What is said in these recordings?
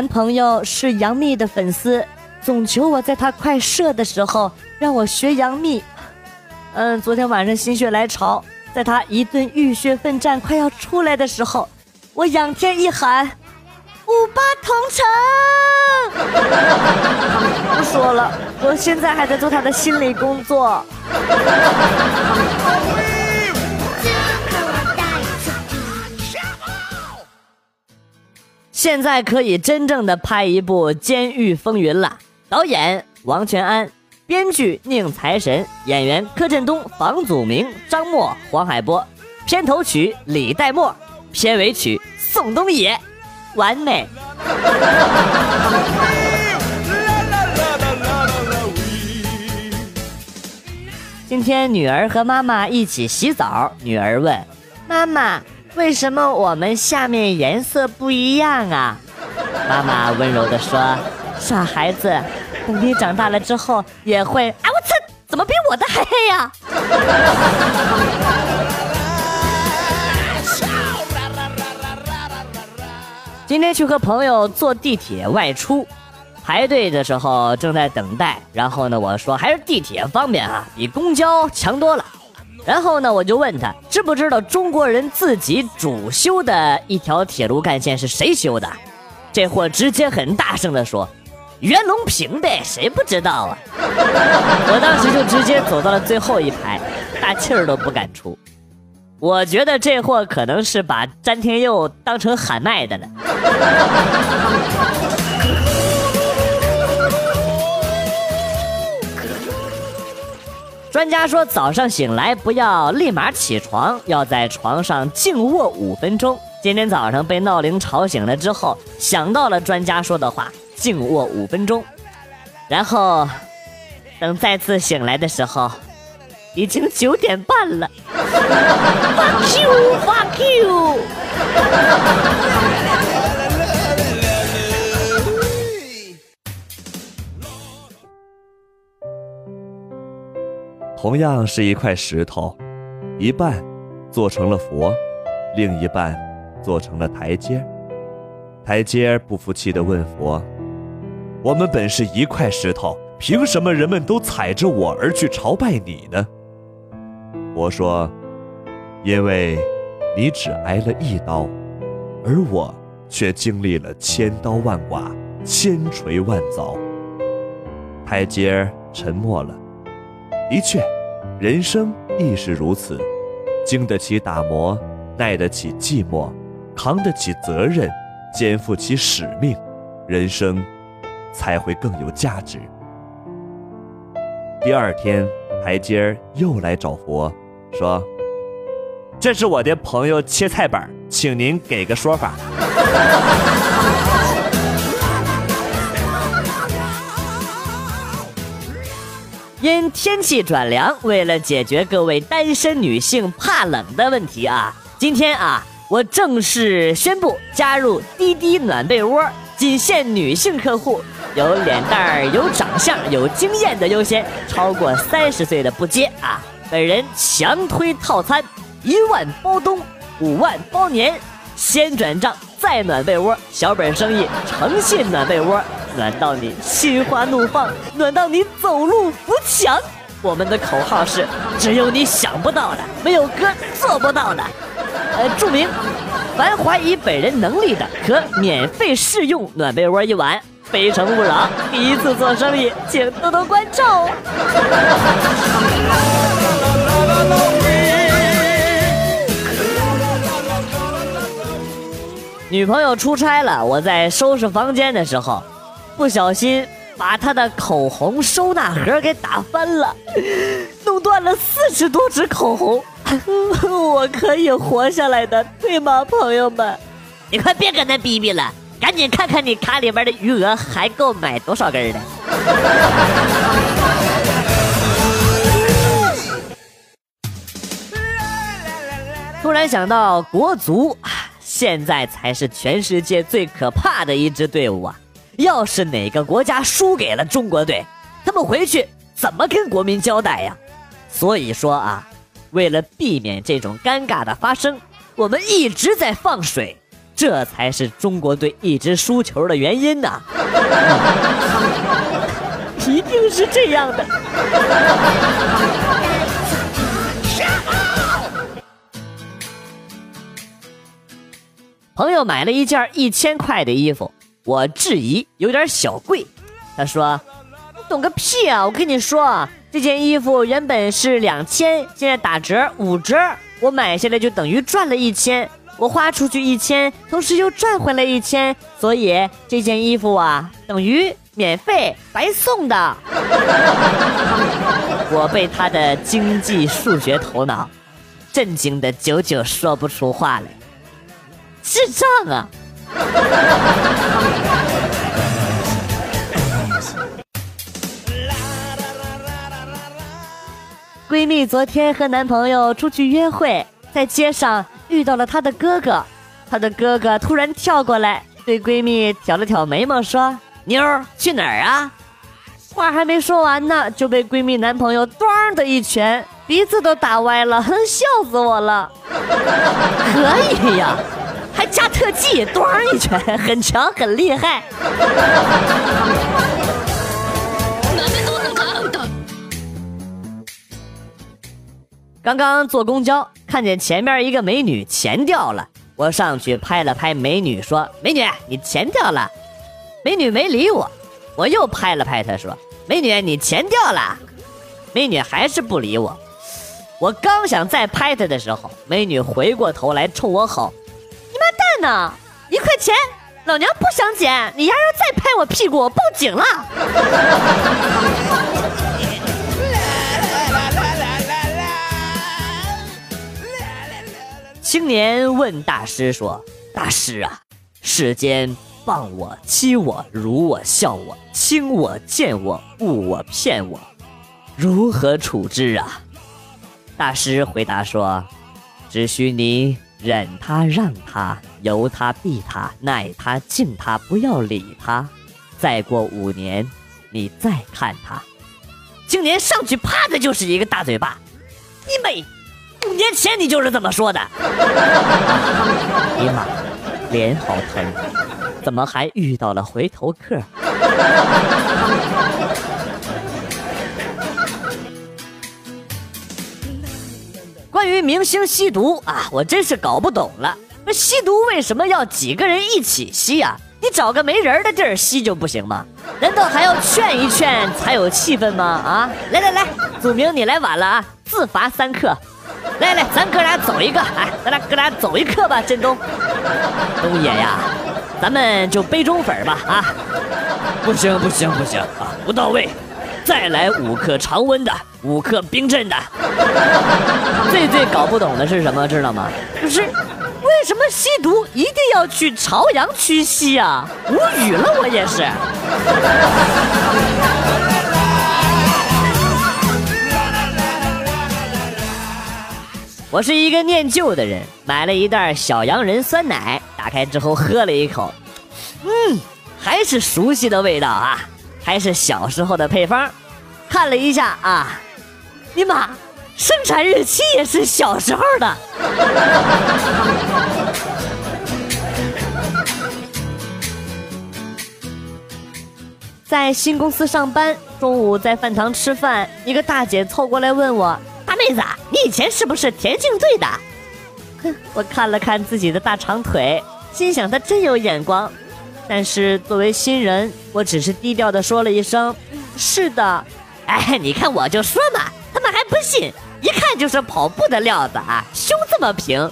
男朋友是杨幂的粉丝，总求我在他快射的时候让我学杨幂。嗯，昨天晚上心血来潮，在他一顿浴血奋战快要出来的时候，我仰天一喊：“五八同城！” 不说了，我现在还在做他的心理工作。现在可以真正的拍一部《监狱风云》了。导演王全安，编剧宁财神，演员柯震东、房祖名、张默、黄海波。片头曲李代沫，片尾曲宋冬野，完美。今天女儿和妈妈一起洗澡，女儿问妈妈。为什么我们下面颜色不一样啊？妈妈温柔地说：“傻孩子，等你长大了之后也会。”哎，我操，怎么比我的还黑呀？今天去和朋友坐地铁外出，排队的时候正在等待，然后呢，我说还是地铁方便啊，比公交强多了。然后呢，我就问他知不知道中国人自己主修的一条铁路干线是谁修的？这货直接很大声的说：“袁隆平呗，谁不知道啊？” 我当时就直接走到了最后一排，大气儿都不敢出。我觉得这货可能是把詹天佑当成喊麦的了。专家说，早上醒来不要立马起床，要在床上静卧五分钟。今天早上被闹铃吵醒了之后，想到了专家说的话，静卧五分钟。然后，等再次醒来的时候，已经九点半了。Fuck you, fuck you。同样是一块石头，一半做成了佛，另一半做成了台阶。台阶不服气地问佛：“我们本是一块石头，凭什么人们都踩着我而去朝拜你呢？”佛说：“因为你只挨了一刀，而我却经历了千刀万剐、千锤万凿。”台阶沉默了。的确，人生亦是如此，经得起打磨，耐得起寂寞，扛得起责任，肩负起使命，人生才会更有价值。第二天，台阶儿又来找佛，说：“这是我的朋友切菜板，请您给个说法。”因天气转凉，为了解决各位单身女性怕冷的问题啊，今天啊，我正式宣布加入滴滴暖被窝，仅限女性客户，有脸蛋儿、有长相、有经验的优先，超过三十岁的不接啊。本人强推套餐，一万包冬，五万包年，先转账再暖被窝，小本生意，诚信暖被窝。暖到你心花怒放，暖到你走路扶墙。我们的口号是：只有你想不到的，没有哥做不到的。呃，注明：凡怀疑本人能力的，可免费试用暖被窝一晚。非诚勿扰，第一次做生意，请多多关照哦。女朋友出差了，我在收拾房间的时候。不小心把他的口红收纳盒给打翻了，弄断了四十多支口红。我可以活下来的，对吗，朋友们？你快别跟他逼逼了，赶紧看看你卡里边的余额还够买多少根的。突然想到，国足现在才是全世界最可怕的一支队伍啊！要是哪个国家输给了中国队，他们回去怎么跟国民交代呀？所以说啊，为了避免这种尴尬的发生，我们一直在放水，这才是中国队一直输球的原因呐！一定是这样的。朋友买了一件一千块的衣服，我质疑有点小贵。他说：“你懂个屁啊！我跟你说，这件衣服原本是两千，现在打折五折，我买下来就等于赚了一千。我花出去一千，同时又赚回来一千，所以这件衣服啊，等于免费白送的。”我被他的经济数学头脑震惊的久久说不出话来。智障啊！闺蜜昨天和男朋友出去约会，在街上遇到了她的哥哥，她的哥哥突然跳过来，对闺蜜挑了挑眉毛，说：“妞儿去哪儿啊？”话还没说完呢，就被闺蜜男朋友“咣”的一拳，鼻子都打歪了，哼笑死我了！可以呀。还加特技，咣一拳，很强，很厉害。刚刚坐公交，看见前面一个美女钱掉了，我上去拍了拍美女，说：“美女，你钱掉了。”美女没理我，我又拍了拍她，说：“美女，你钱掉了。”美女还是不理我。我刚想再拍她的时候，美女回过头来冲我吼。妈蛋呢？一块钱，老娘不想捡！你丫要再拍我屁股，我报警了！青年问大师说：“大师啊，世间谤我、欺我、辱我、笑我、轻我、贱我、误我、骗我，如何处置啊？”大师回答说：“只需你。”忍他，让他，由他，避他，耐他，敬他，不要理他。再过五年，你再看他。今年上去，啪的就是一个大嘴巴。你美，五年前你就是这么说的。哎呀妈，脸好疼，怎么还遇到了回头客？关于明星吸毒啊，我真是搞不懂了。那吸毒为什么要几个人一起吸呀？你找个没人的地儿吸就不行吗？难道还要劝一劝才有气氛吗？啊，来来来，祖明你来晚了啊，自罚三克。来来，咱哥俩走一个，哎，咱俩哥俩走一克吧，振东。东爷呀，咱们就杯中粉吧啊。不行不行不行啊，不到位。再来五克常温的，五克冰镇的。最最搞不懂的是什么，知道吗？就是为什么吸毒一定要去朝阳区吸啊？无语了，我也是。我是一个念旧的人，买了一袋小洋人酸奶，打开之后喝了一口，嗯，还是熟悉的味道啊。还是小时候的配方，看了一下啊，尼玛，生产日期也是小时候的。在新公司上班，中午在饭堂吃饭，一个大姐凑过来问我：“大妹子，你以前是不是田径队的？”哼，我看了看自己的大长腿，心想她真有眼光。但是作为新人，我只是低调的说了一声：“是的。”哎，你看我就说嘛，他们还不信，一看就是跑步的料子啊，胸这么平。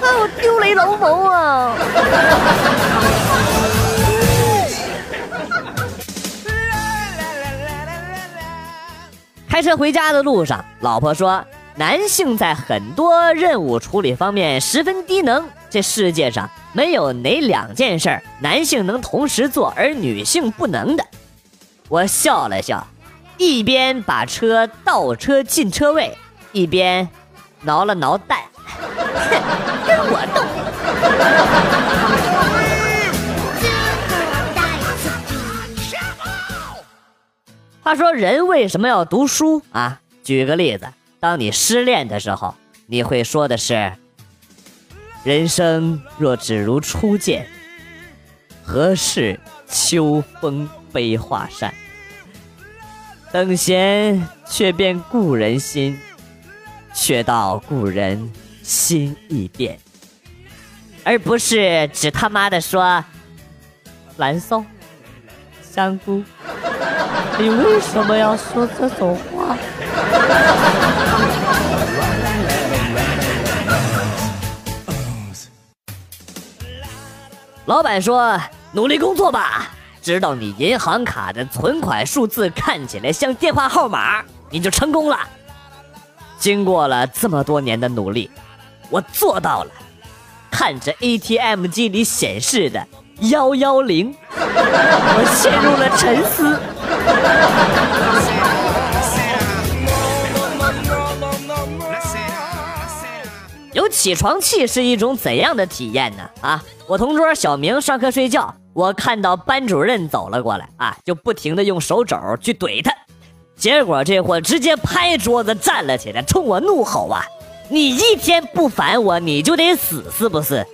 哦，丢雷老母啊！开车回家的路上，老婆说。男性在很多任务处理方面十分低能，这世界上没有哪两件事男性能同时做而女性不能的。我笑了笑，一边把车倒车进车位，一边挠了挠蛋，跟我斗。话说人为什么要读书啊？举个例子。当你失恋的时候，你会说的是：“人生若只如初见，何事秋风悲画扇？等闲却变故人心，却道故人心易变，而不是只他妈的说蓝瘦香菇，你为什么要说这种话？老板说：“努力工作吧。”知道你银行卡的存款数字看起来像电话号码，你就成功了。经过了这么多年的努力，我做到了。看着 ATM 机里显示的幺幺零，我陷入了沉思。起床气是一种怎样的体验呢？啊，我同桌小明上课睡觉。我看到班主任走了过来啊，就不停的用手肘去怼他，结果这货直接拍桌子站了起来，冲我怒吼啊：“你一天不烦我，你就得死，是不是？”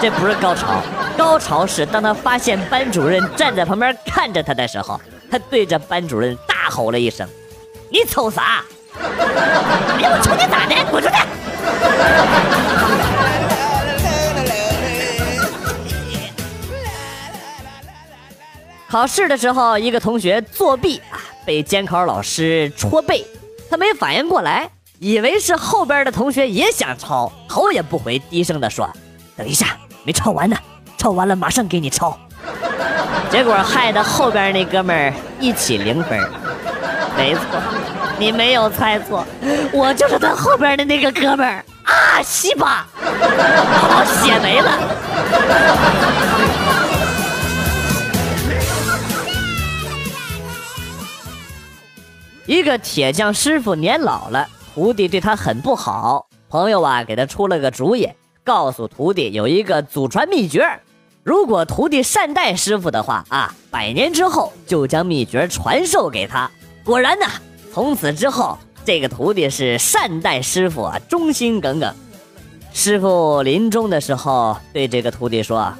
这不是高潮，高潮是当他发现班主任站在旁边看着他的时候，他对着班主任大吼了一声：“你瞅啥？哎，我瞅你咋的？滚出去！” 考试的时候，一个同学作弊啊，被监考老师戳背，他没反应过来，以为是后边的同学也想抄，头也不回，低声的说：“等一下，没抄完呢，抄完了马上给你抄。”结果害得后边那哥们儿一起零分。没错，你没有猜错，我就是他后边的那个哥们儿啊！西巴，好血没了。一个铁匠师傅年老了，徒弟对他很不好。朋友啊，给他出了个主意，告诉徒弟有一个祖传秘诀，如果徒弟善待师傅的话啊，百年之后就将秘诀传授给他。果然呢，从此之后，这个徒弟是善待师傅啊，忠心耿耿。师傅临终的时候对这个徒弟说：“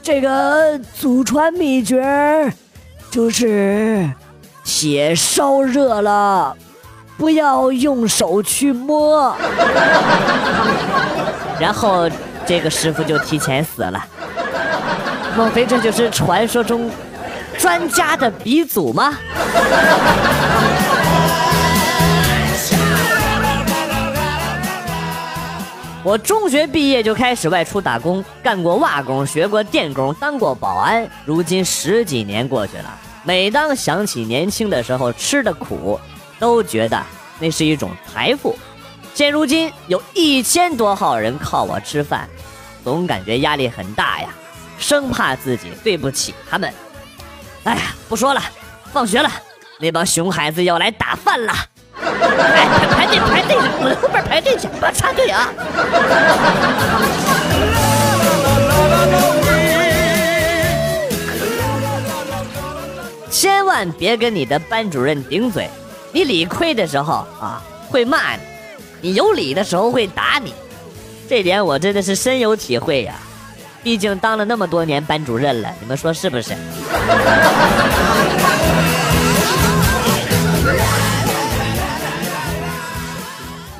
这个祖传秘诀，就是。”铁烧热了，不要用手去摸。然后这个师傅就提前死了。莫非这就是传说中专家的鼻祖吗？我中学毕业就开始外出打工，干过瓦工，学过电工，当过保安。如今十几年过去了。每当想起年轻的时候吃的苦，都觉得那是一种财富。现如今有一千多号人靠我吃饭，总感觉压力很大呀，生怕自己对不起他们。哎呀，不说了，放学了，那帮熊孩子要来打饭了。哎，排队排队，往后边排队去，不要插队啊。千万别跟你的班主任顶嘴，你理亏的时候啊会骂你，你有理的时候会打你，这点我真的是深有体会呀。毕竟当了那么多年班主任了，你们说是不是？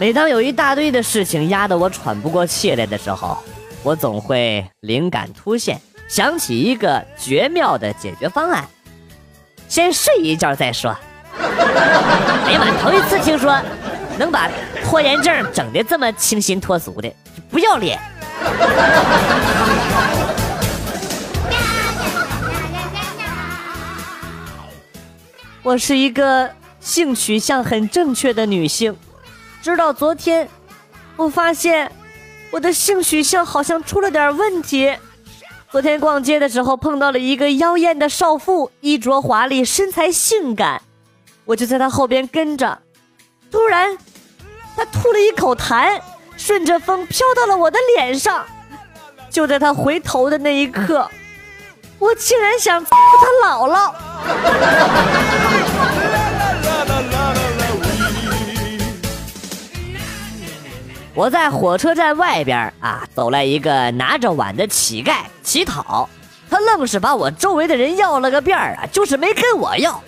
每当有一大堆的事情压得我喘不过气来的时候，我总会灵感突现，想起一个绝妙的解决方案。先睡一觉再说。哎呀妈！头一次听说能把拖延症整的这么清新脱俗的，不要脸！我是一个性取向很正确的女性，直到昨天，我发现我的性取向好像出了点问题。昨天逛街的时候碰到了一个妖艳的少妇，衣着华丽，身材性感，我就在她后边跟着。突然，她吐了一口痰，顺着风飘到了我的脸上。就在她回头的那一刻，我竟然想她姥姥。我在火车站外边啊，走来一个拿着碗的乞丐乞讨，他愣是把我周围的人要了个遍啊，就是没跟我要。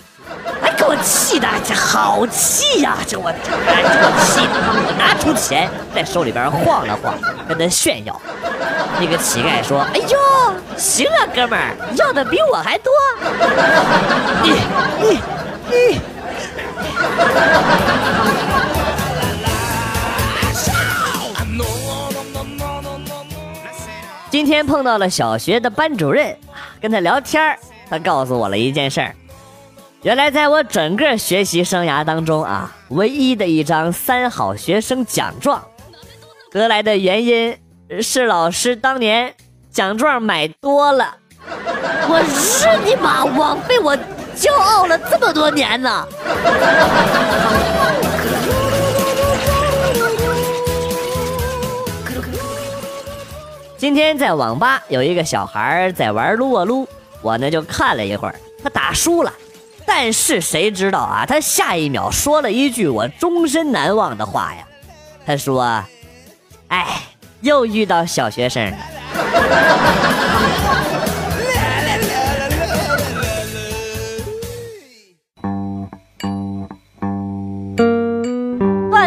哎，给我气的，这好气呀！这我，这我气的，我拿出钱在手里边晃了晃，跟他炫耀。那个乞丐说：“哎呦，行啊，哥们儿，要的比我还多。”你你你。今天碰到了小学的班主任，跟他聊天他告诉我了一件事儿。原来，在我整个学习生涯当中啊，唯一的一张三好学生奖状，得来的原因是老师当年奖状买多了。我日你妈，枉费我骄傲了这么多年呢！今天在网吧有一个小孩在玩撸啊撸，我呢就看了一会儿，他打输了。但是谁知道啊？他下一秒说了一句我终身难忘的话呀。他说：“哎，又遇到小学生了。”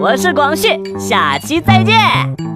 我是广旭，下期再见。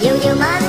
You.